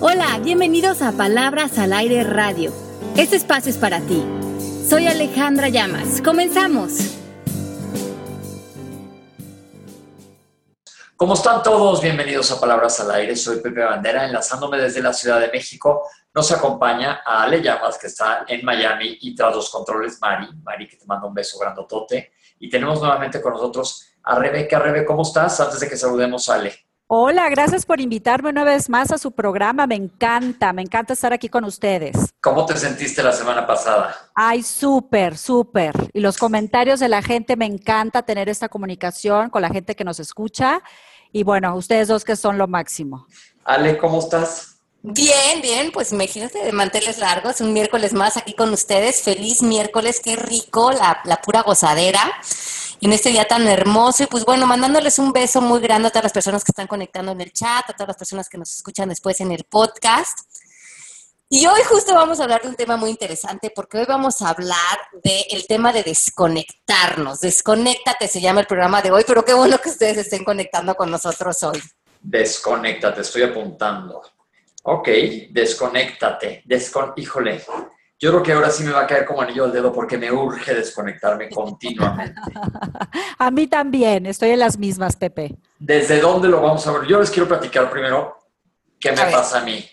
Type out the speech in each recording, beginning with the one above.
Hola, bienvenidos a Palabras al Aire Radio. Este espacio es para ti. Soy Alejandra Llamas. Comenzamos. ¿Cómo están todos? Bienvenidos a Palabras al Aire. Soy Pepe Bandera, enlazándome desde la Ciudad de México. Nos acompaña a Ale Llamas, que está en Miami, y tras los controles, Mari. Mari, que te manda un beso grandotote. Y tenemos nuevamente con nosotros a Rebeca. Rebe, ¿cómo estás? Antes de que saludemos a Ale. Hola, gracias por invitarme una vez más a su programa. Me encanta, me encanta estar aquí con ustedes. ¿Cómo te sentiste la semana pasada? Ay, súper, súper. Y los comentarios de la gente, me encanta tener esta comunicación con la gente que nos escucha. Y bueno, ustedes dos que son lo máximo. Ale, ¿cómo estás? Bien, bien, pues imagínate de manteles largos, un miércoles más aquí con ustedes. Feliz miércoles, qué rico, la, la pura gozadera en este día tan hermoso. Y pues bueno, mandándoles un beso muy grande a todas las personas que están conectando en el chat, a todas las personas que nos escuchan después en el podcast. Y hoy justo vamos a hablar de un tema muy interesante porque hoy vamos a hablar del tema de desconectarnos. Desconéctate se llama el programa de hoy, pero qué bueno que ustedes estén conectando con nosotros hoy. Desconéctate, estoy apuntando. Ok, desconéctate. Descon Híjole, yo creo que ahora sí me va a caer como anillo al dedo porque me urge desconectarme continuamente. a mí también, estoy en las mismas, Pepe. ¿Desde dónde lo vamos a ver? Yo les quiero platicar primero qué me pasa a mí.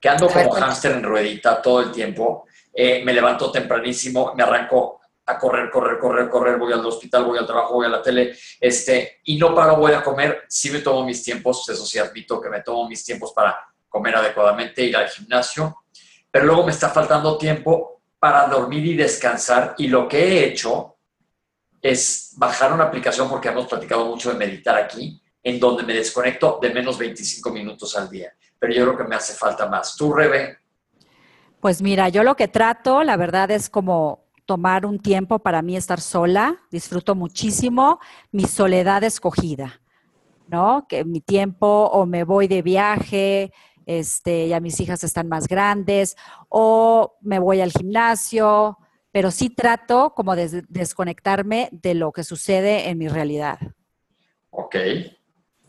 Que ando como hámster en ruedita todo el tiempo. Eh, me levanto tempranísimo, me arranco a correr, correr, correr, correr, voy al hospital, voy al trabajo, voy a la tele, este, y no paro, voy a comer, sí me tomo mis tiempos, eso sí admito que me tomo mis tiempos para comer adecuadamente, ir al gimnasio, pero luego me está faltando tiempo para dormir y descansar y lo que he hecho es bajar una aplicación porque hemos platicado mucho de meditar aquí, en donde me desconecto de menos 25 minutos al día. Pero yo creo que me hace falta más. ¿Tú, Rebe? Pues mira, yo lo que trato, la verdad, es como tomar un tiempo para mí estar sola. Disfruto muchísimo mi soledad escogida, ¿no? Que mi tiempo o me voy de viaje, este, ya mis hijas están más grandes, o me voy al gimnasio, pero sí trato como de desconectarme de lo que sucede en mi realidad. Ok.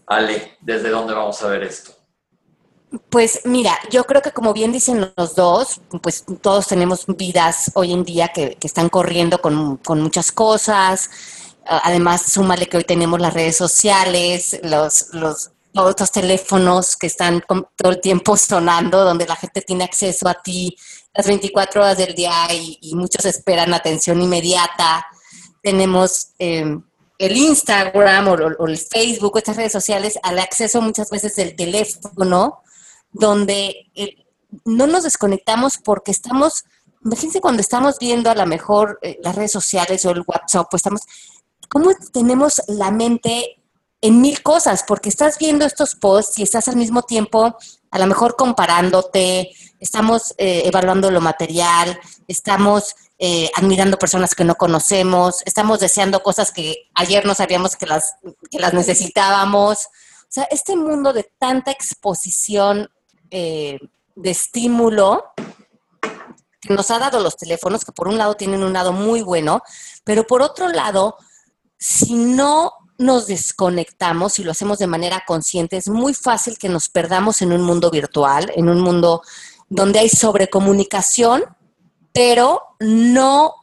Ale, ¿desde dónde vamos a ver esto? Pues mira, yo creo que como bien dicen los dos, pues todos tenemos vidas hoy en día que, están corriendo con, con, muchas cosas. Además, súmale que hoy tenemos las redes sociales, los, los otros teléfonos que están todo el tiempo sonando, donde la gente tiene acceso a ti las 24 horas del día y, muchos esperan atención inmediata. Tenemos em, el Instagram o, el Facebook, estas redes sociales, al acceso muchas veces del teléfono, donde eh, no nos desconectamos porque estamos, imagínense cuando estamos viendo a lo mejor eh, las redes sociales o el WhatsApp, pues estamos, ¿cómo tenemos la mente en mil cosas, porque estás viendo estos posts y estás al mismo tiempo a lo mejor comparándote, estamos eh, evaluando lo material, estamos eh, admirando personas que no conocemos, estamos deseando cosas que ayer no sabíamos que las, que las necesitábamos. O sea, este mundo de tanta exposición eh, de estímulo que nos ha dado los teléfonos, que por un lado tienen un lado muy bueno, pero por otro lado, si no nos desconectamos y lo hacemos de manera consciente, es muy fácil que nos perdamos en un mundo virtual, en un mundo donde hay sobrecomunicación, pero no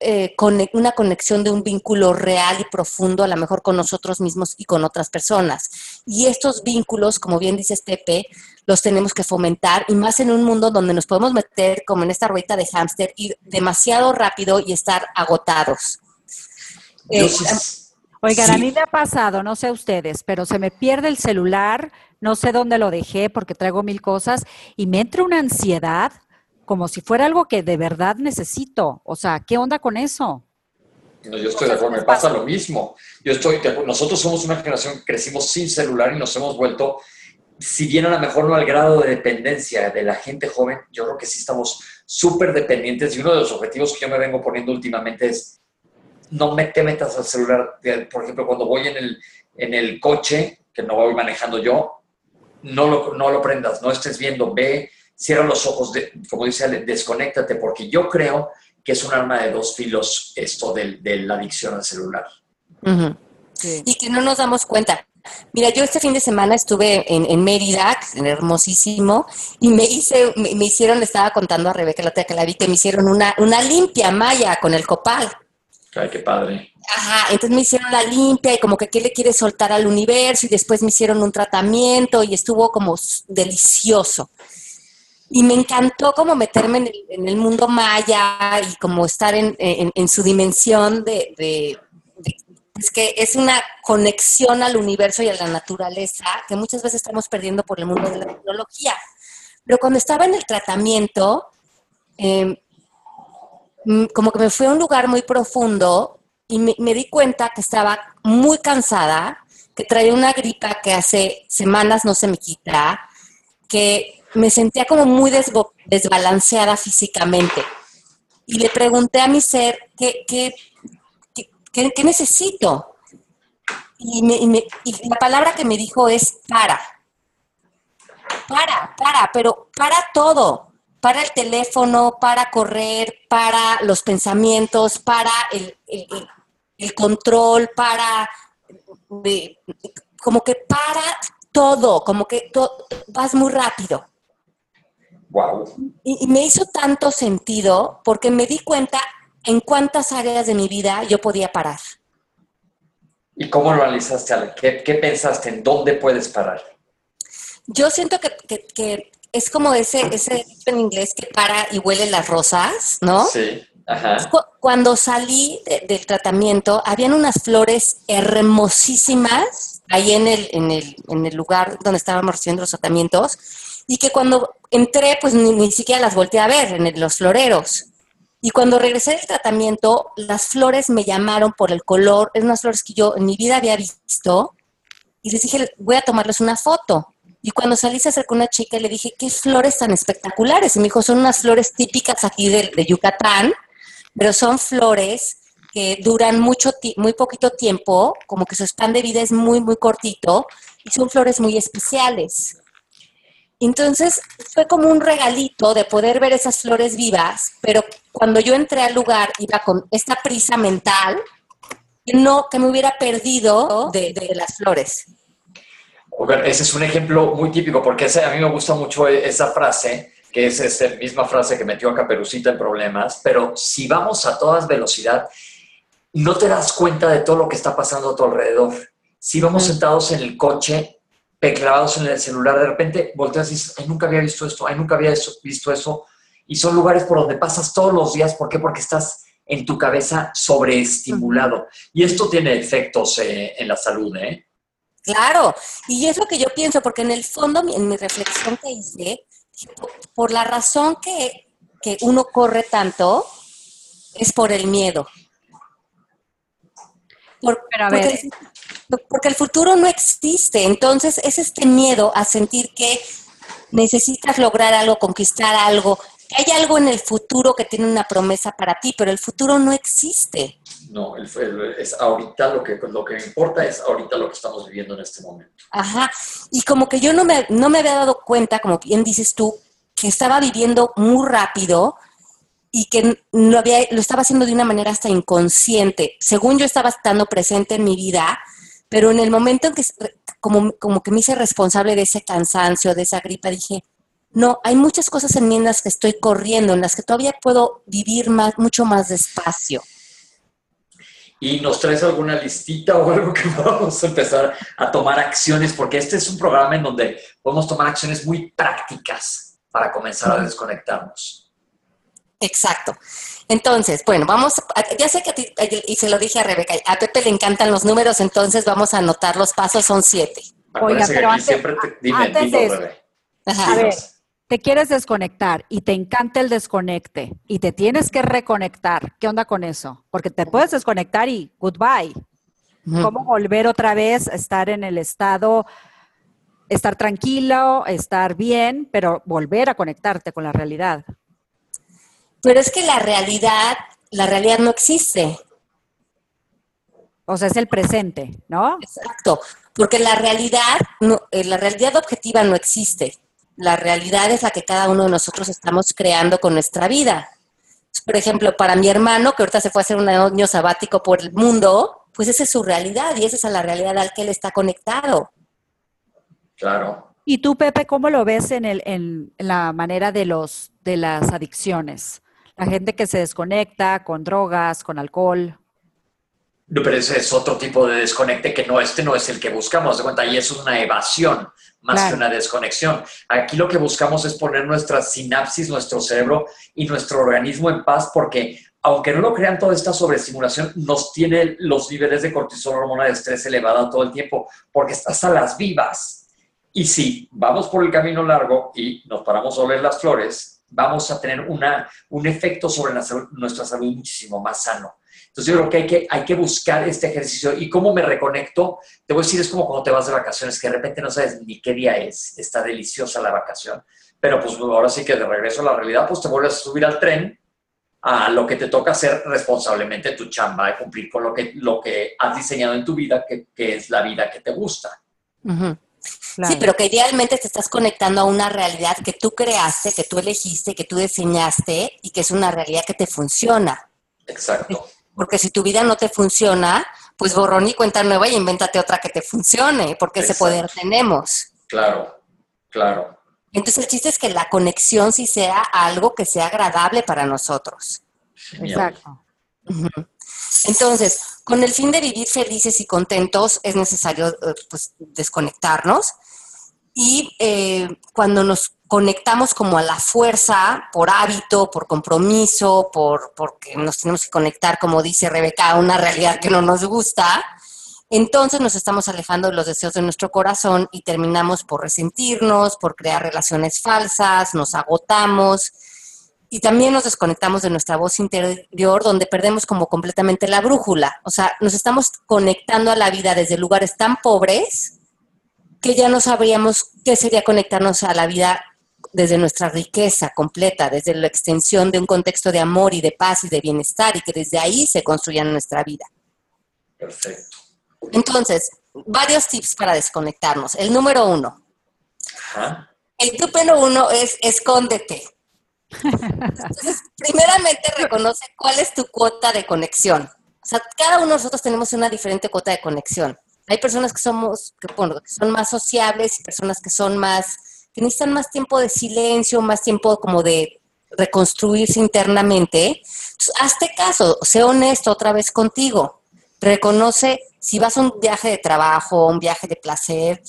eh, una conexión de un vínculo real y profundo, a lo mejor con nosotros mismos y con otras personas. Y estos vínculos, como bien dice Pepe, los tenemos que fomentar y más en un mundo donde nos podemos meter como en esta rueda de hámster, ir demasiado rápido y estar agotados. Eh, Oigan, a mí me ha pasado, no sé ustedes, pero se me pierde el celular, no sé dónde lo dejé porque traigo mil cosas y me entra una ansiedad como si fuera algo que de verdad necesito. O sea, ¿qué onda con eso? No, yo estoy de acuerdo, me pasa lo mismo. Yo estoy, nosotros somos una generación que crecimos sin celular y nos hemos vuelto, si bien a lo mejor no al grado de dependencia de la gente joven, yo creo que sí estamos súper dependientes y uno de los objetivos que yo me vengo poniendo últimamente es no me te metas al celular. Por ejemplo, cuando voy en el, en el coche, que no voy manejando yo, no lo, no lo prendas, no estés viendo, ve, cierra los ojos, de, como dice Ale, desconéctate, porque yo creo que es un arma de dos filos esto de, la adicción al celular. Y que no nos damos cuenta. Mira, yo este fin de semana estuve en, Mérida, hermosísimo, y me hice, me, hicieron, le estaba contando a Rebeca la otra que la vi, que me hicieron una, una limpia maya con el copal. Ay, qué padre. Ajá, entonces me hicieron la limpia y como que qué le quiere soltar al universo y después me hicieron un tratamiento y estuvo como delicioso. Y me encantó como meterme en el, mundo maya y como estar en, su dimensión de, es que es una conexión al universo y a la naturaleza que muchas veces estamos perdiendo por el mundo de la tecnología. Pero cuando estaba en el tratamiento, mm, como que me fui a un lugar muy profundo y me, me, di cuenta que estaba muy cansada, que traía una gripa que hace semanas no se me quita, que me sentía como muy desbalanceada físicamente. Y le pregunté a mi ser qué, qué, ¿Qué, necesito? Y, la palabra que me dijo es para. Para, para, pero para todo. Para el teléfono, para correr, para los pensamientos, para el, control, para... como que para todo, como que vas muy rápido. Wow. y, me hizo tanto sentido porque me di cuenta en cuántas áreas de mi vida yo podía parar. ¿Y cómo lo analizaste, Ale? ¿Qué, pensaste? ¿En dónde puedes parar? Yo siento que, es como ese, ese en inglés que para y huele las rosas, ¿no? Sí. Ajá. Cuando salí del tratamiento, habían unas flores hermosísimas ahí en el, en el, en el lugar donde estábamos recibiendo los tratamientos y que cuando entré, pues ni, siquiera las volteé a ver en los floreros. Y cuando regresé del tratamiento, las flores me llamaron por el color, es unas flores que yo en mi vida había visto, y les dije, voy a tomarles una foto. Y cuando salí se acercó una chica y le dije, qué flores tan espectaculares. Y me dijo, son unas flores típicas aquí de, de Yucatán, pero son flores que duran mucho, muy poquito tiempo, como que su span de vida es muy, muy cortito, y son flores muy especiales. Entonces fue como un regalito de poder ver esas flores vivas, pero cuando yo entré al lugar iba con esta prisa mental, no que me hubiera perdido de, las flores. Ese es un ejemplo muy típico, porque a mí me gusta mucho e, esa frase, que es esa misma frase que metió a Caperucita en problemas, pero si vamos a toda velocidad, no te das cuenta de todo lo que está pasando a tu alrededor. Si vamos sentados en el coche, clavados en el celular, de repente volteas y dices, ay, nunca había visto esto, ay, nunca había visto eso. Y son lugares por donde pasas todos los días. ¿Por qué? Porque estás en tu cabeza sobreestimulado. Y esto tiene efectos eh, en la salud, ¿eh? Claro, y es lo que yo pienso, porque en el fondo, en mi reflexión que hice, por la razón que, uno corre tanto, es por el miedo. Por, Pero a ver, porque el futuro no existe. Entonces es este miedo a sentir que necesitas lograr algo, conquistar algo. Hay algo en el futuro que tiene una promesa para ti, pero el futuro no existe. No, es ahorita lo que, lo que importa es ahorita lo que estamos viviendo en este momento. Ajá. Y como que yo no me, no me había dado cuenta, como bien dices tú, que estaba viviendo muy rápido y que lo, había, lo estaba haciendo de una manera hasta inconsciente. Según yo estaba estando presente en mi vida, pero en el momento en que como, como que me hice responsable de ese cansancio, de esa gripa, dije, no, hay muchas cosas en mí en las que estoy corriendo, en las que todavía puedo vivir más, mucho más despacio. ¿Y nos traes alguna listita o algo que podamos empezar a tomar acciones? Porque este es un programa en donde podemos tomar acciones muy prácticas para comenzar a desconectarnos. Exacto. Entonces, bueno, vamos, ya sé que a ti, y se lo dije a Rebeca, a Pepe le encantan los números, entonces vamos a anotar los pasos, son siete. Oiga, pero antes, siempre te, dime, de a ver, te quieres desconectar y te encanta el desconecte y te tienes que reconectar, ¿qué onda con eso? Porque te puedes desconectar y goodbye. ¿Cómo volver otra vez a estar en el estado, estar tranquilo, estar bien, pero volver a conectarte con la realidad? Pero es que la realidad, la realidad no existe. O sea, es el presente, ¿no? Exacto, porque la realidad, no, eh, la realidad objetiva no existe. La realidad es la que cada uno de nosotros estamos creando con nuestra vida. Por ejemplo, para mi hermano, que ahorita se fue a hacer un año sabático por el mundo, pues esa es su realidad y esa es la realidad al que él está conectado. Claro. ¿Y tú, Pepe, cómo lo ves en, el, en la manera de, los, de las adicciones? La gente que se desconecta con drogas, con alcohol. No, pero ese es otro tipo de desconecte que no, este no es el que buscamos, de cuenta, y es una evasión más que una desconexión. Aquí lo que buscamos es poner nuestra sinapsis, nuestro cerebro y nuestro organismo en paz porque aunque no lo crean, toda esta sobreestimulación nos tiene los niveles de cortisol, hormona de estrés elevada todo el tiempo, porque estás a las vivas. Y si vamos por el camino largo y nos paramos a oler las flores, vamos a tener una, un efecto sobre nuestra salud muchísimo más sano. Entonces yo creo que hay, que hay que buscar este ejercicio. ¿Y cómo me reconecto? Te voy a decir, es como cuando te vas de vacaciones, que de repente no sabes ni qué día es. Está deliciosa la vacación. Pero pues ahora sí que de regreso a la realidad, pues te vuelves a subir al tren a lo que te toca hacer responsablemente tu chamba, de cumplir con lo que, lo que has diseñado en tu vida, que, que es la vida que te gusta. Sí, pero que idealmente te estás conectando a una realidad que tú creaste, que tú elegiste, que tú diseñaste y que es una realidad que te funciona. Exacto. Porque si tu vida no te funciona, pues borrón y cuenta nueva y invéntate otra que te funcione, porque ese poder tenemos. Claro, claro. Entonces el chiste es que la conexión sí sea algo que sea agradable para nosotros. Exacto. Entonces, con el fin de vivir felices y contentos es necesario eh, pues, desconectarnos y eh, cuando nos conectamos como a la fuerza, por hábito, por compromiso, por, porque nos tenemos que conectar, como dice Rebeca, a una realidad que no nos gusta, entonces nos estamos alejando de los deseos de nuestro corazón y terminamos por resentirnos, por crear relaciones falsas, nos agotamos y también nos desconectamos de nuestra voz interior donde perdemos como completamente la brújula. O sea, nos estamos conectando a la vida desde lugares tan pobres que ya no sabríamos qué sería conectarnos a la vida desde nuestra riqueza completa, desde la extensión de un contexto de amor y de paz y de bienestar y que desde ahí se construya nuestra vida. Perfecto. Entonces, varios tips para desconectarnos. El número uno. El tip número uno es escóndete. Entonces, primeramente reconoce cuál es tu cuota de conexión. O sea, cada uno de nosotros tenemos una diferente cuota de conexión. Hay personas que somos, que, que son más sociables y personas que son más, necesitan más tiempo de silencio, más tiempo como de reconstruirse internamente. Entonces, hazte caso, sé honesto otra vez contigo. Reconoce si vas a un viaje de trabajo, un viaje de placer,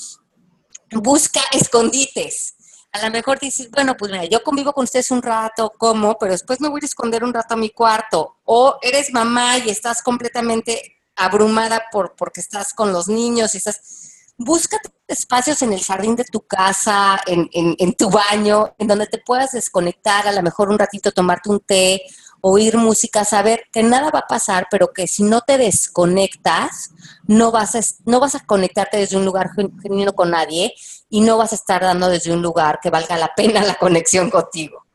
busca escondites. A lo mejor dices, bueno, pues mira, yo convivo con ustedes un rato, como, pero después me voy a esconder un rato a mi cuarto. O eres mamá y estás completamente abrumada por, porque estás con los niños y estás... Busca espacios en el jardín de tu casa, en, en, en tu baño, en donde te puedas desconectar, a lo mejor un ratito tomarte un té oír música, saber que nada va a pasar, pero que si no te desconectas, no vas a, no vas a conectarte desde un lugar genuino con nadie y no vas a estar dando desde un lugar que valga la pena la conexión contigo.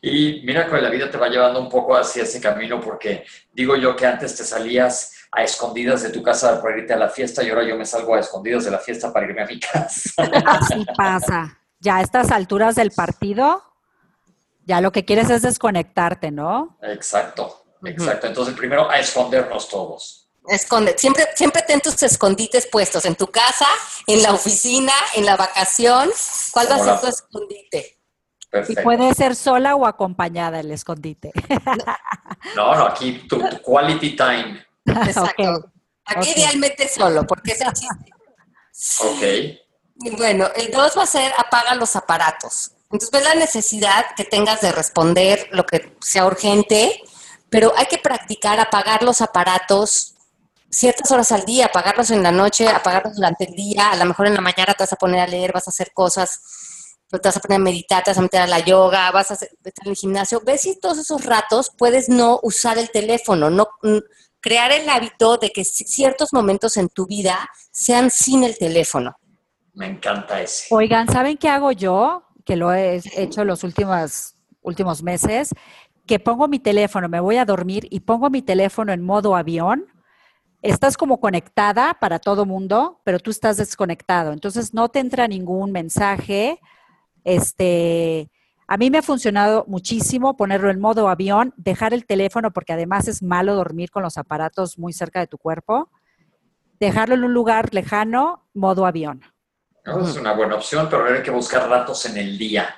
Y mira que la vida te va llevando un poco hacia ese camino porque digo yo que antes te salías a escondidas de tu casa para irte a la fiesta y ahora yo me salgo a escondidas de la fiesta para irme a mi casa. Así pasa. Ya a estas alturas del partido, ya lo que quieres es desconectarte, ¿no? Exacto, exacto. Entonces, primero a escondernos todos. Esconde, siempre, siempre ten tus escondites puestos en tu casa, en la oficina, en la vacación. ¿Cuál va a ser tu escondite? Perfecto. Y puede ser sola o acompañada el escondite. No, no, aquí tu, quality time. Exacto. Aquí idealmente solo, porque es el chiste. Ok. Y bueno, el dos va a ser apaga los aparatos. Entonces, ves la necesidad que tengas de responder lo que sea urgente, pero hay que practicar apagar los aparatos ciertas horas al día, apagarlos en la noche, apagarlos durante el día, a lo mejor en la mañana te vas a poner a leer, vas a hacer cosas, te vas a poner a meditar, te vas a meter a la yoga, vas a estar en el gimnasio. Ves si todos esos ratos puedes no usar el teléfono, no crear el hábito de que ciertos momentos en tu vida sean sin el teléfono. Me encanta ese. Oigan, ¿saben qué hago yo? que lo he hecho los últimos, últimos meses, que pongo mi teléfono, me voy a dormir y pongo mi teléfono en modo avión. Estás como conectada para todo mundo, pero tú estás desconectado. Entonces no te entra ningún mensaje. Este, a mí me ha funcionado muchísimo ponerlo en modo avión, dejar el teléfono porque además es malo dormir con los aparatos muy cerca de tu cuerpo. dejarlo en un lugar lejano, modo avión. es una buena opción, pero hay que buscar ratos en el día.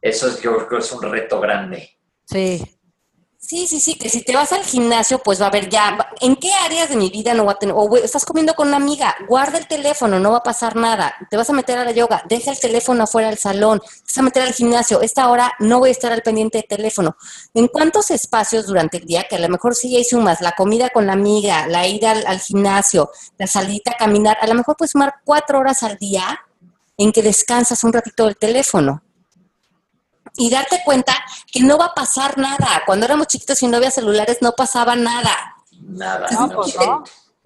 Eso es, yo creo que es un reto grande. Sí. Sí, sí, sí, que si te vas al gimnasio, pues va a haber ya, ¿en qué áreas de mi vida no va a tener? O estás comiendo con una amiga, guarda el teléfono, no va a pasar nada. Te vas a meter a la yoga, deja el teléfono afuera del salón, te vas a meter al gimnasio, esta hora no voy a estar al pendiente del teléfono. ¿En cuántos espacios durante el día, que a lo mejor sí hay sumas, la comida con la amiga, la ida al, al gimnasio, la salida a caminar, a lo mejor puedes sumar cuatro horas al día en que descansas un ratito del teléfono? Y darte cuenta que no va a pasar nada. Cuando éramos chiquitos y no había celulares no pasaba nada. Nada. Pues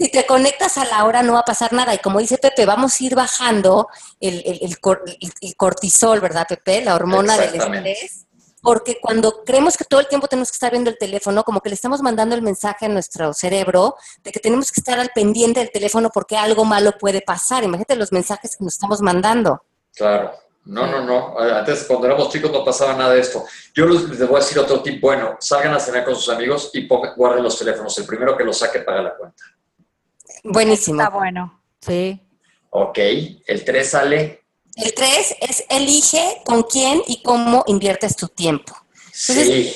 si te conectas a la hora no va a pasar nada. Y como dice Pepe, vamos a ir bajando el, el, cortisol, ¿verdad, Pepe? La hormona del estrés. Porque cuando creemos que todo el tiempo tenemos que estar viendo el teléfono, como que le estamos mandando el mensaje a nuestro cerebro de que tenemos que estar al pendiente del teléfono porque algo malo puede pasar. Imagínate los mensajes que nos estamos mandando. Claro. No, no, no. Antes, cuando éramos chicos, no pasaba nada de esto. Yo les, voy a decir otro tip. Bueno, salgan a cenar con sus amigos y guarden los teléfonos. El primero que los saque paga la cuenta. Buenísimo. Está bueno, sí. Ok. El 3 sale. El 3 es elige con quién y cómo inviertes tu tiempo. sí.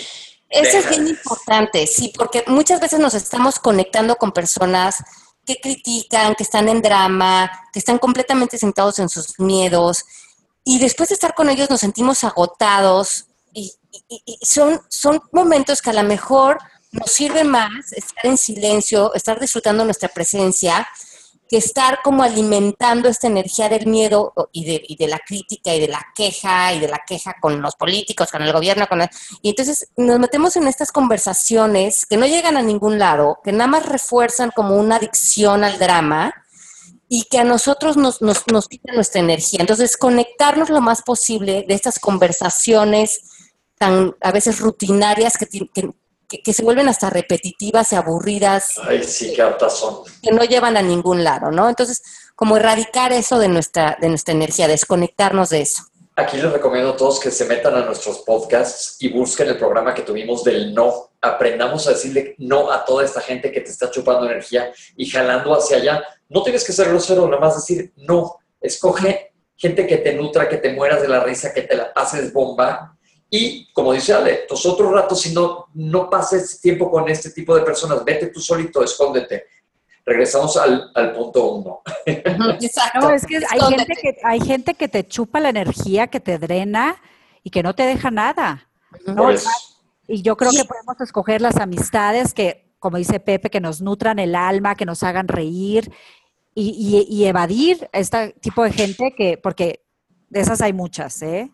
Eso es bien importante, sí, porque muchas veces nos estamos conectando con personas que critican, que están en drama, que están completamente sentados en sus miedos y después de estar con ellos nos sentimos agotados y, son, son momentos que a lo mejor nos sirve más estar en silencio, estar disfrutando nuestra presencia, que estar como alimentando esta energía del miedo y de, y de, la crítica y de la queja y de la queja con los políticos, con el gobierno. Con Y entonces nos metemos en estas conversaciones que no llegan a ningún lado, que nada más refuerzan como una adicción al drama y que a nosotros nos, nos, nos quita nuestra energía. Entonces, conectarnos lo más posible de estas conversaciones tan a veces rutinarias que, que, que, se vuelven hasta repetitivas y aburridas. Ay, sí, qué son. Que no llevan a ningún lado, ¿no? Entonces, como erradicar eso de nuestra, de nuestra energía, desconectarnos de eso. Aquí les recomiendo a todos que se metan a nuestros podcasts y busquen el programa que tuvimos del no. Aprendamos a decirle no a toda esta gente que te está chupando energía y jalando hacia allá. No tienes que ser grosero, nada más decir no. Escoge gente que te nutra, que te mueras de la risa, que te la pases bomba. Y como dice Ale, tus otros ratos, si no, no pases tiempo con este tipo de personas, vete tú solito, escóndete regresamos al, punto uno. Exacto. No, es que hay gente que, hay gente que te chupa la energía, que te drena y que no te deja nada. Y yo creo que podemos escoger las amistades que, como dice Pepe, que nos nutran el alma, que nos hagan reír y, y, evadir este tipo de gente que, porque de esas hay muchas, ¿eh?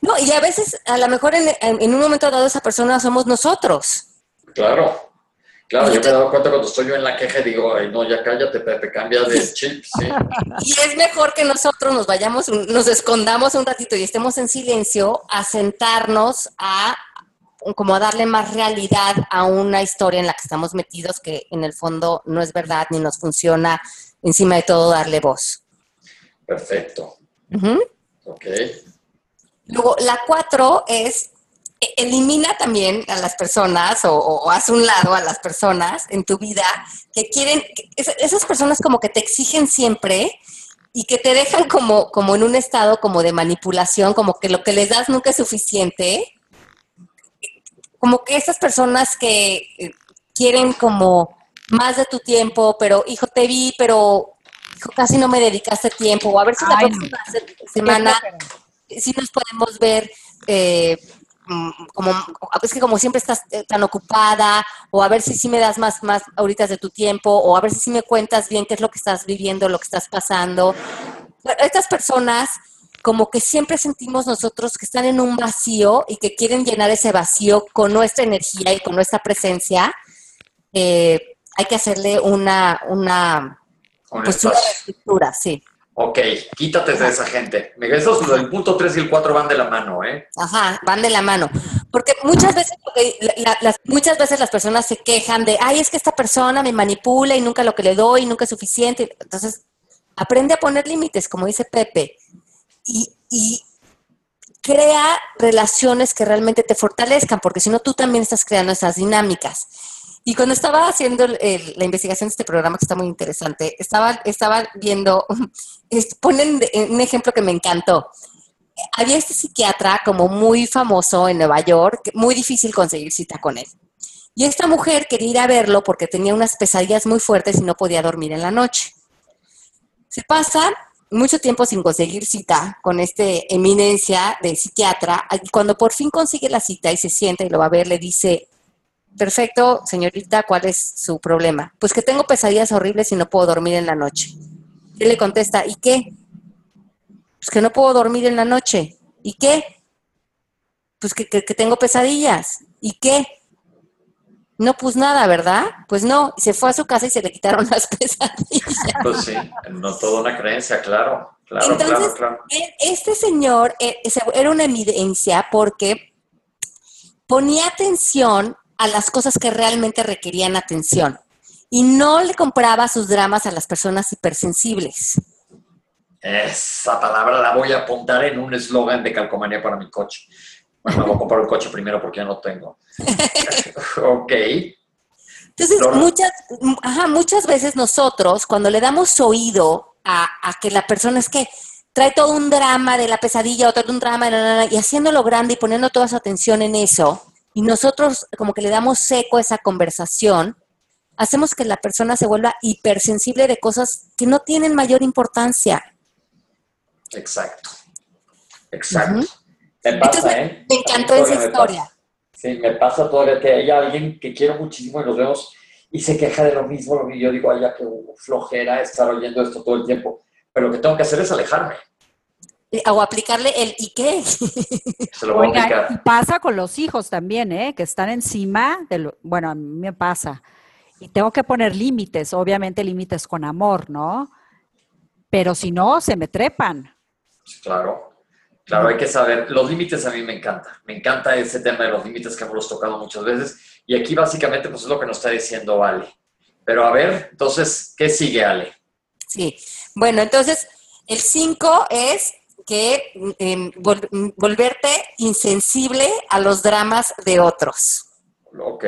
No, y a veces, a lo mejor en, en un momento dado esa persona somos nosotros. Claro. Claro, yo me he dado cuenta cuando estoy yo en la queja y digo, ay, no, ya cállate, Pepe, cambia de chip, sí. Y es mejor que nosotros nos vayamos, nos escondamos un ratito y estemos en silencio a sentarnos a como a darle más realidad a una historia en la que estamos metidos que en el fondo no es verdad ni nos funciona, encima de todo darle voz. Perfecto. Ok. Luego, la cuatro es elimina también a las personas o, haz un lado a las personas en tu vida que quieren, esas personas como que te exigen siempre y que te dejan como, como en un estado como de manipulación, como que lo que les das nunca es suficiente. Como que esas personas que eh, quieren como más de tu tiempo, pero hijo te vi, pero hijo, casi no me dedicaste tiempo, o a ver si la próxima semana si nos podemos ver. Eh, como, es que como siempre estás eh, tan ocupada, o a ver si sí me das más, más ahorita de tu tiempo, o a ver si sí me cuentas bien qué es lo que estás viviendo, lo que estás pasando. Estas personas como que siempre sentimos nosotros que están en un vacío y que quieren llenar ese vacío con nuestra energía y con nuestra presencia, eh, hay que hacerle una, una, pues una estructura, sí. Ok, quítate de esa gente. Esos, el punto 3 y el 4 van de la mano, ¿eh? Ajá, van de la mano. Porque muchas veces, las, muchas veces las personas se quejan de, ay, es que esta persona me manipula y nunca lo que le doy, nunca es suficiente. Entonces, aprende a poner límites, como dice Pepe. Y, y crea relaciones que realmente te fortalezcan, porque si no, tú también estás creando esas dinámicas. Y cuando estaba haciendo la investigación de este programa, que está muy interesante, estaba, estaba viendo, ponen un ejemplo que me encantó. Había este psiquiatra como muy famoso en Nueva York, muy difícil conseguir cita con él. Y esta mujer quería ir a verlo porque tenía unas pesadillas muy fuertes y no podía dormir en la noche. Se pasa mucho tiempo sin conseguir cita con este eminencia de psiquiatra. Y cuando por fin consigue la cita y se sienta y lo va a ver, le dice, perfecto, señorita, ¿cuál es su problema? Pues que tengo pesadillas horribles y no puedo dormir en la noche. Él le contesta, ¿y qué? Pues que no puedo dormir en la noche. ¿Y qué? Pues que, que tengo pesadillas. ¿Y qué? No, pues nada, ¿verdad? Pues no, se fue a su casa y se le quitaron las pesadillas. Pues sí, no toda una creencia, claro, claro, claro, claro. E, este señor eh, era una evidencia porque ponía atención a las cosas que realmente requerían atención y no le compraba sus dramas a las personas hipersensibles. Esa palabra la voy a apuntar en un eslogan de calcomanía para mi coche. Bueno, voy a comprar el coche primero porque ya no tengo. ok. Entonces, muchas, muchas veces nosotros, cuando le damos oído a, que la persona es que trae todo un drama de la pesadilla o todo un drama y haciéndolo grande y poniendo toda su atención en eso, y nosotros como que le damos seco a esa conversación, hacemos que la persona se vuelva hipersensible de cosas que no tienen mayor importancia. Exacto. Exacto. Me pasa, ¿eh? Me encantó esa historia. Sí, me pasa todavía que hay alguien que quiero muchísimo y nos vemos y se queja de lo mismo, y yo digo, ay, ya que flojera estar oyendo esto todo el tiempo. Pero lo que tengo que hacer es alejarme. O aplicarle el ¿y qué? Se lo voy a aplicar. pasa con los hijos también, ¿eh? Que están encima de lo, bueno, a mí me pasa. Y tengo que poner límites, obviamente límites con amor, ¿no? Pero si no, se me trepan. Claro. Claro, hay que saber, los límites a mí me encanta, me encanta ese tema de los límites que hemos tocado muchas veces y aquí básicamente pues es lo que nos está diciendo Ale. Pero a ver, entonces, ¿qué sigue Ale? Sí, bueno, entonces el 5 es que em, volverte insensible a los dramas de otros. Ok.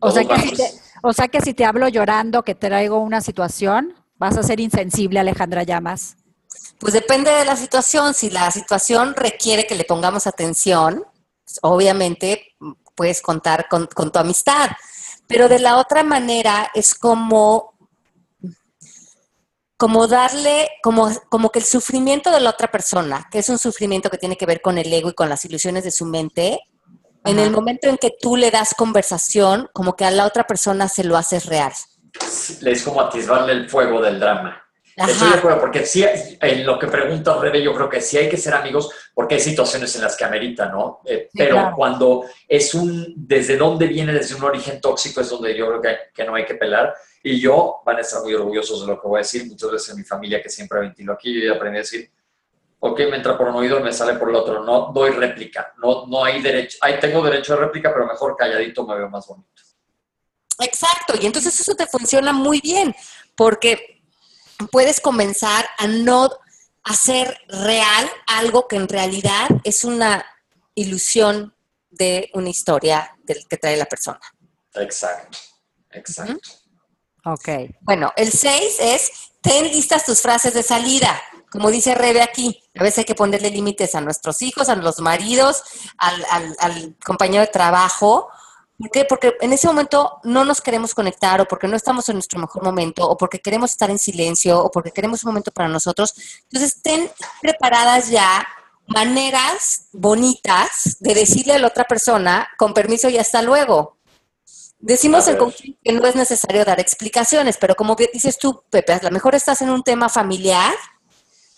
O sea, que si te, o sea que si te hablo llorando que traigo una situación, vas a ser insensible, Alejandra Llamas. Pues depende de la situación. Si la situación requiere que le pongamos atención, pues, obviamente puedes contar con, tu amistad. Pero de la otra manera es como, como darle, como, como que el sufrimiento de la otra persona, que es un sufrimiento que tiene que ver con el ego y con las ilusiones de su mente, en el momento en que tú le das conversación, como que a la otra persona se lo haces real. Es como atisbarle el fuego del drama. Estoy de acuerdo, porque sí, en lo que pregunta Rebe, yo creo que sí hay que ser amigos, porque hay situaciones en las que amerita, ¿no? Eh, pero cuando es un, desde dónde viene, desde un origen tóxico, es donde yo creo que, que, no hay que pelar. Y yo, van a estar muy orgullosos de lo que voy a decir, muchas veces en mi familia que siempre ventilo aquí, yo aprendí a decir, ok, me entra por un oído me sale por el otro, no doy réplica, no, no hay derecho, ahí tengo derecho de réplica, pero mejor calladito me veo más bonito. Exacto, y entonces eso te funciona muy bien, porque puedes comenzar a no hacer real algo que en realidad es una ilusión de una historia del que trae la persona. Exacto, exacto. Ok. Bueno, el 6 es, ten listas tus frases de salida. Como dice Rebe aquí, a veces hay que ponerle límites a nuestros hijos, a los maridos, al, al compañero de trabajo, ¿Por qué? Porque en ese momento no nos queremos conectar o porque no estamos en nuestro mejor momento o porque queremos estar en silencio o porque queremos un momento para nosotros. Entonces, estén preparadas ya maneras bonitas de decirle a la otra persona, con permiso y hasta luego. Decimos en que no es necesario dar explicaciones, pero como dices tú, Pepe, a lo mejor estás en un tema familiar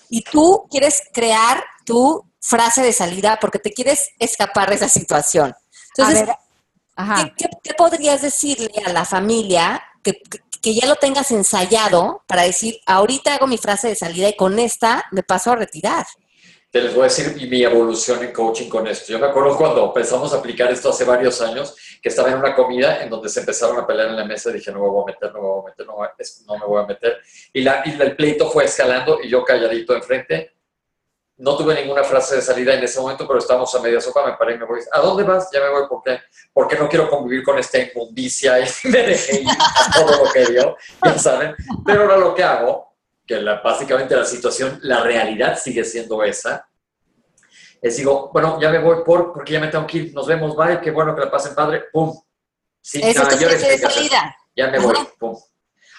y tú quieres crear tu frase de salida porque te quieres escapar de esa situación. Entonces, ¿Qué, podrías decirle a la familia que, ya lo tengas ensayado para decir, ahorita hago mi frase de salida y con esta me paso a retirar? Te les voy a decir mi evolución en coaching con esto. Yo me acuerdo cuando empezamos a aplicar esto hace varios años, que estaba en una comida en donde se empezaron a pelear en la mesa dije, no me voy a meter, no me voy a meter, no, me voy a meter. Y, la, y el pleito fue escalando y yo calladito enfrente, no tuve ninguna frase de salida en ese momento, pero estábamos a media sopa, me paré y me voy. ¿A dónde vas? Ya me voy, ¿por qué? Porque no quiero convivir con esta inmundicia y me dejé ir a todo lo que dio, ya saben. Pero ahora lo que hago, que básicamente la situación, la realidad sigue siendo esa, es digo, bueno, ya me voy por, porque ya me tengo que ir, nos vemos, bye, qué bueno que la pasen padre, pum. Sí, Eso es de salida. Ya me voy, pum.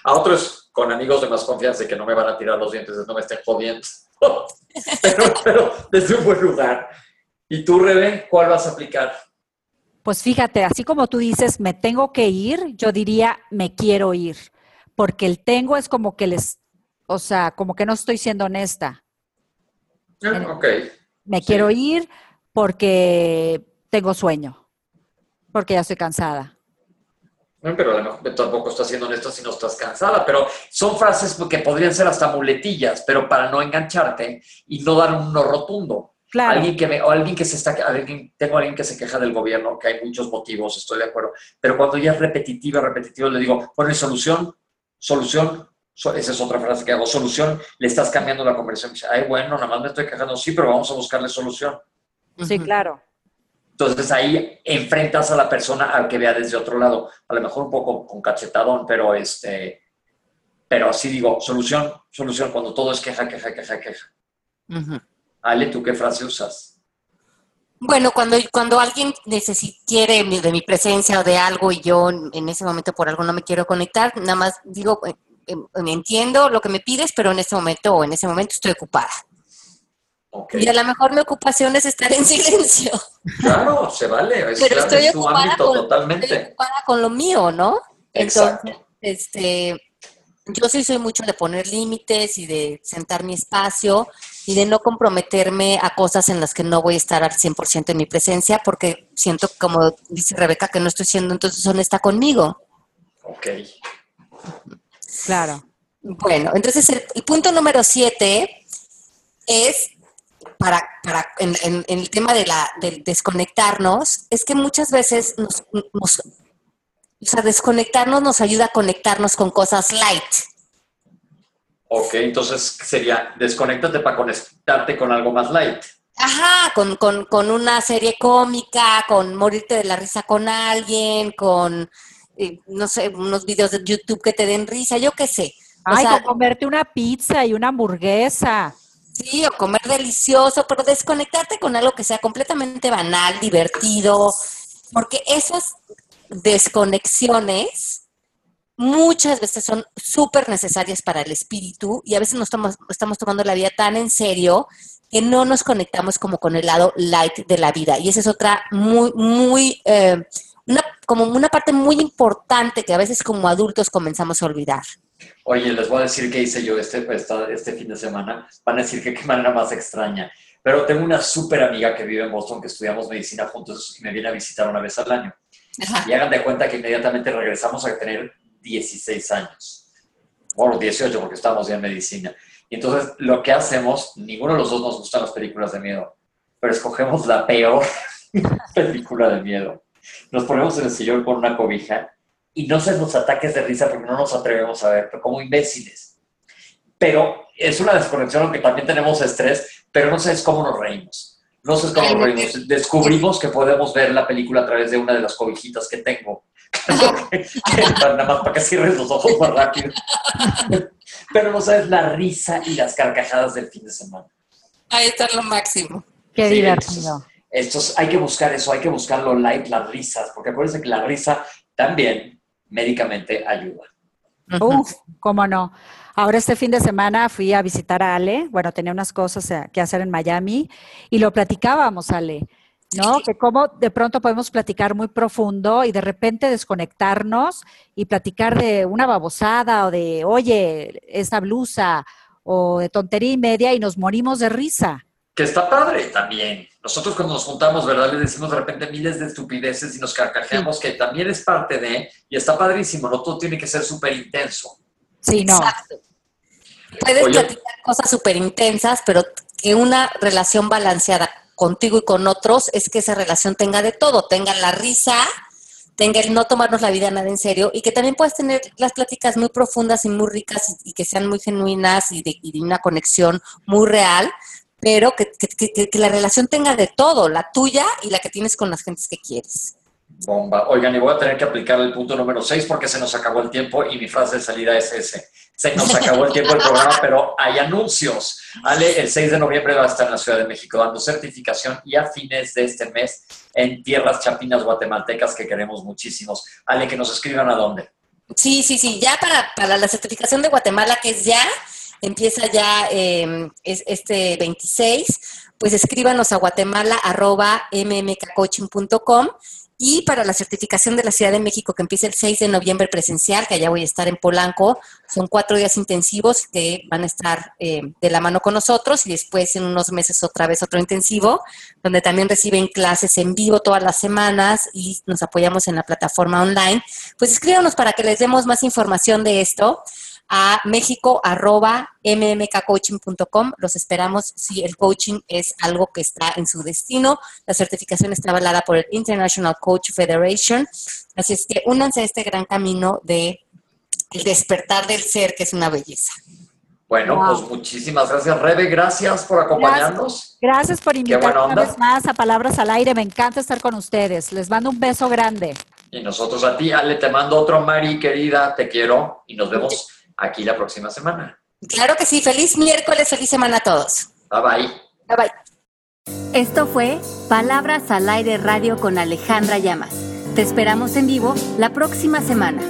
A otros con amigos de más confianza y que no me van a tirar los dientes, no me estén jodiendo. pero, pero desde un buen lugar. ¿Y tú, Rebe, cuál vas a aplicar? Pues fíjate, así como tú dices, me tengo que ir, yo diría, me quiero ir, porque el tengo es como que les, o sea, como que no estoy siendo honesta. Ah, ok. Me quiero ir porque tengo sueño, porque ya estoy cansada. Pero tampoco estás siendo honesta si no estás cansada, pero son frases que podrían ser hasta muletillas, pero para no engancharte y no dar un no rotundo. Claro. Alguien que me, o alguien que se está, alguien, tengo alguien que se queja del gobierno, que hay muchos motivos, estoy de acuerdo, pero cuando ya es repetitiva, repetitiva, le digo, bueno, solución, solución, esa es otra frase que hago, solución, le estás cambiando la conversación. Ay, bueno, nada más me estoy quejando, sí, pero vamos a buscarle solución. Sí, claro. Entonces ahí enfrentas a la persona al que vea desde otro lado, a lo mejor un poco con cachetadón, pero este, pero así digo, solución, solución, cuando todo es queja, queja, queja, queja. Ale, ¿tú qué frase usas? Bueno, cuando, cuando alguien quiere de mi presencia o de algo y yo en ese momento por algo no me quiero conectar, nada más digo, eh, entiendo lo que me pides, pero en este momento o en ese momento estoy ocupada. Y a lo mejor mi ocupación es estar en silencio. Claro, se vale. Es, Pero estoy es tu ámbito con, totalmente. Estoy ocupada con lo mío, ¿no? Entonces, este, yo sí soy mucho de poner límites y de sentar mi espacio y de no comprometerme a cosas en las que no voy a estar al 100% en mi presencia porque siento, como dice Rebeca, que no estoy siendo entonces honesta conmigo. Ok. Claro. Bueno, entonces el punto número siete es para, para en, en, el tema de, la, de desconectarnos, es que muchas veces nos, nos, o sea, desconectarnos nos ayuda a conectarnos con cosas light. Ok, entonces sería desconéctate para conectarte con algo más light. Ajá, con, con, con, una serie cómica, con morirte de la risa con alguien, con, eh, no sé, unos videos de YouTube que te den risa, yo qué sé. Ay, con comerte una pizza y una hamburguesa. Sí, o comer delicioso, pero desconectarte con algo que sea completamente banal, divertido, porque esas desconexiones muchas veces son súper necesarias para el espíritu y a veces nos estamos, estamos tomando la vida tan en serio que no nos conectamos como con el lado light de la vida. Y esa es otra muy, muy, eh, como una parte muy importante que a veces como adultos comenzamos a olvidar. Oye, les voy a decir qué hice yo este, este fin de semana. Van a decir que qué manera más extraña. Pero tengo una súper amiga que vive en Boston, que estudiamos medicina juntos y me viene a visitar una vez al año. Y hagan de cuenta que inmediatamente regresamos a tener 16 años. Bueno, 18 porque estamos ya en medicina. Y entonces lo que hacemos, ninguno de los dos nos gustan las películas de miedo, pero escogemos la peor película de miedo. Nos ponemos en el sillón con una cobija y no se nos ataques de risa porque no nos atrevemos a ver, pero como imbéciles. Pero es una desconexión, aunque también tenemos estrés, pero no sabes cómo nos reímos. No sé cómo nos reímos. Descubrimos que podemos ver la película a través de una de las cobijitas que tengo. nada más para que cierres los ojos más rápido. pero no sabes la risa y las carcajadas del fin de semana. Ahí está lo máximo. Qué divertido. Estos, hay que buscar eso, hay que buscar lo light, las risas, porque acuérdense que la risa también médicamente ayuda. Uf, cómo no. Ahora este fin de semana fui a visitar a Ale, bueno, tenía unas cosas eh, que hacer en Miami y lo platicábamos, Ale, ¿no? Que cómo de pronto podemos platicar muy profundo y de repente desconectarnos y platicar de una babosada o de, oye, esta blusa o de tontería y media y nos morimos de risa. Que está padre también. Nosotros cuando nos juntamos, ¿verdad? Le decimos de repente miles de estupideces y nos carcajeamos, que también es parte de, y está padrísimo, no todo tiene que ser súper intenso. Sí, no. Exacto. Puedes platicar cosas súper intensas, pero que una relación balanceada contigo y con otros es que esa relación tenga de todo, tenga la risa, tenga el no tomarnos la vida nada en serio y que también puedas tener las pláticas muy profundas y muy ricas y, que sean muy genuinas y de, y de, una conexión muy real, pero que, que, la relación tenga de todo, la tuya y la que tienes con las gentes que quieres. Bomba. Oigan, y voy a tener que aplicar el punto número 6 porque se nos acabó el tiempo y mi frase de salida es ese. Se nos acabó el tiempo del programa, pero hay anuncios. Ale, el 6 de noviembre va a estar en la Ciudad de México dando certificación y a fines de este mes en tierras chapinas guatemaltecas que queremos muchísimos. Ale, que nos escriban a dónde. Sí, sí, sí. Ya para, para la certificación de Guatemala, que es ya, empieza ya eh, este 26, pues escríbanos a guatemala.mmkcoaching.com y para la certificación de la Ciudad de México, que empieza el 6 de noviembre presencial, que allá voy a estar en Polanco, son cuatro días intensivos que van a estar eh, de la mano con nosotros y después en unos meses otra vez otro intensivo, donde también reciben clases en vivo todas las semanas y nos apoyamos en la plataforma online. Pues escríbanos para que les demos más información de esto a mexico.mmkcoaching.com. Los esperamos si el coaching es algo que está en su destino. La certificación está avalada por el International Coach Federation. Así es que únanse a este gran camino de el despertar del ser, que es una belleza. Bueno, pues muchísimas gracias, Rebe. Gracias por acompañarnos. Gracias, por invitarme una vez más a Palabras al Aire. Me encanta estar con ustedes. Les mando un beso grande. Y nosotros a ti, Ale, te mando otro, Mari, querida. Te quiero y nos vemos aquí la próxima semana. Claro que sí, feliz miércoles, feliz semana a todos. Bye bye. Bye bye. Esto fue Palabras al Aire Radio con Alejandra Llamas. Te esperamos en vivo la próxima semana.